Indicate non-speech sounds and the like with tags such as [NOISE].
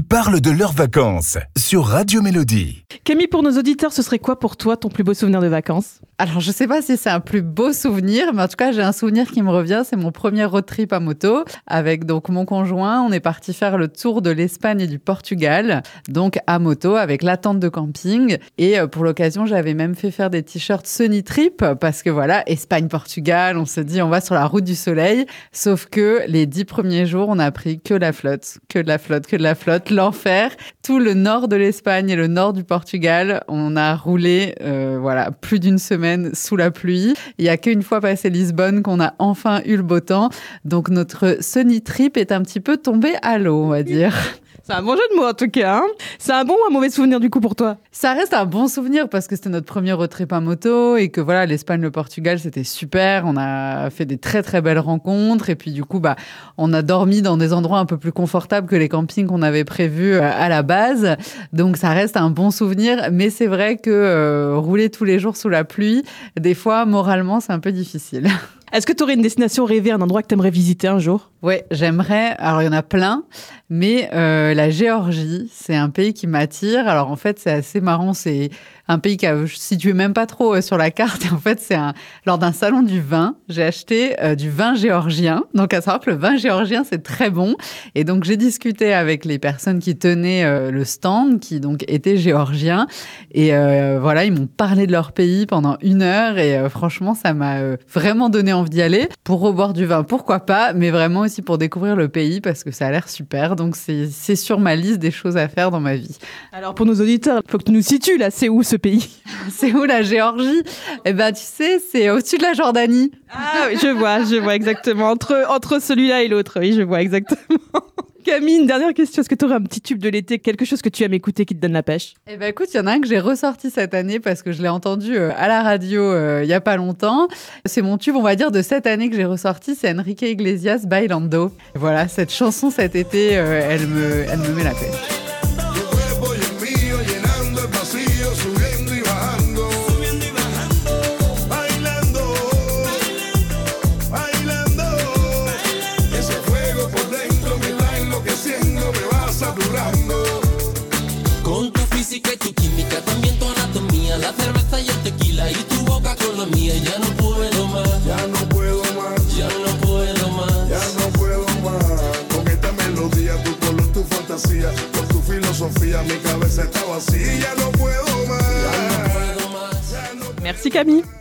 Ils parlent de leurs vacances sur Radio Mélodie. Camille, pour nos auditeurs, ce serait quoi pour toi ton plus beau souvenir de vacances? Alors, je sais pas si c'est un plus beau souvenir, mais en tout cas, j'ai un souvenir qui me revient. C'est mon premier road trip à moto avec donc mon conjoint. On est parti faire le tour de l'Espagne et du Portugal, donc à moto avec la tente de camping. Et euh, pour l'occasion, j'avais même fait faire des t-shirts Sunny Trip parce que voilà, Espagne-Portugal, on se dit on va sur la route du soleil. Sauf que les dix premiers jours, on a pris que la flotte, que de la flotte, que de la flotte, l'enfer. Tout le nord de l'Espagne et le nord du Portugal, on a roulé euh, voilà plus d'une semaine sous la pluie. Il y a qu'une fois passé Lisbonne qu'on a enfin eu le beau temps. Donc notre Sunny Trip est un petit peu tombé à l'eau, on va dire. [LAUGHS] C'est un bon jeu de mots en tout cas. Hein c'est un bon ou un mauvais souvenir du coup pour toi? Ça reste un bon souvenir parce que c'était notre premier road trip moto et que voilà, l'Espagne, le Portugal, c'était super. On a fait des très très belles rencontres et puis du coup, bah, on a dormi dans des endroits un peu plus confortables que les campings qu'on avait prévus euh, à la base. Donc ça reste un bon souvenir, mais c'est vrai que euh, rouler tous les jours sous la pluie, des fois, moralement, c'est un peu difficile. [LAUGHS] Est-ce que tu aurais une destination rêvée, un endroit que tu aimerais visiter un jour? Oui, j'aimerais. Alors, il y en a plein, mais euh, la Géorgie, c'est un pays qui m'attire. Alors, en fait, c'est assez marrant. C'est un pays qui a situé même pas trop euh, sur la carte. En fait, c'est lors d'un salon du vin, j'ai acheté euh, du vin géorgien. Donc, à savoir que le vin géorgien, c'est très bon. Et donc, j'ai discuté avec les personnes qui tenaient euh, le stand, qui donc étaient géorgiens. Et voilà, ils m'ont parlé de leur pays pendant une heure. Et franchement, ça m'a vraiment donné envie d'y aller. Pour reboire du vin, pourquoi pas, mais vraiment aussi pour découvrir le pays parce que ça a l'air super. Donc, c'est sur ma liste des choses à faire dans ma vie. Alors pour nos auditeurs, il faut que tu nous situes là, c'est où ce pays [LAUGHS] C'est où la Géorgie? Eh ben, tu sais, c'est au-dessus de la Jordanie. Ah oui, je vois, je vois exactement. Entre, entre celui-là et l'autre, oui, je vois exactement. [LAUGHS] Camille, une dernière question. Est-ce que tu aurais un petit tube de l'été, quelque chose que tu aimes écouter qui te donne la pêche? Eh ben, écoute, il y en a un que j'ai ressorti cette année parce que je l'ai entendu euh, à la radio euh, il y a pas longtemps. C'est mon tube, on va dire, de cette année que j'ai ressorti. C'est Enrique Iglesias, Bailando. Voilà, cette chanson cet été, euh, elle, me, elle me met la pêche. Con tu física y tu química, también tu anatomía, la cerveza y el tequila y tu boca con la mía, ya no puedo más, Ya no puedo más, ya no puedo más. ya no puedo más. Con esta melodía, tu color, tu fantasía, con tu filosofía, mi cabeza está vacía. Ya no puedo más. puedo más. Merci Camille.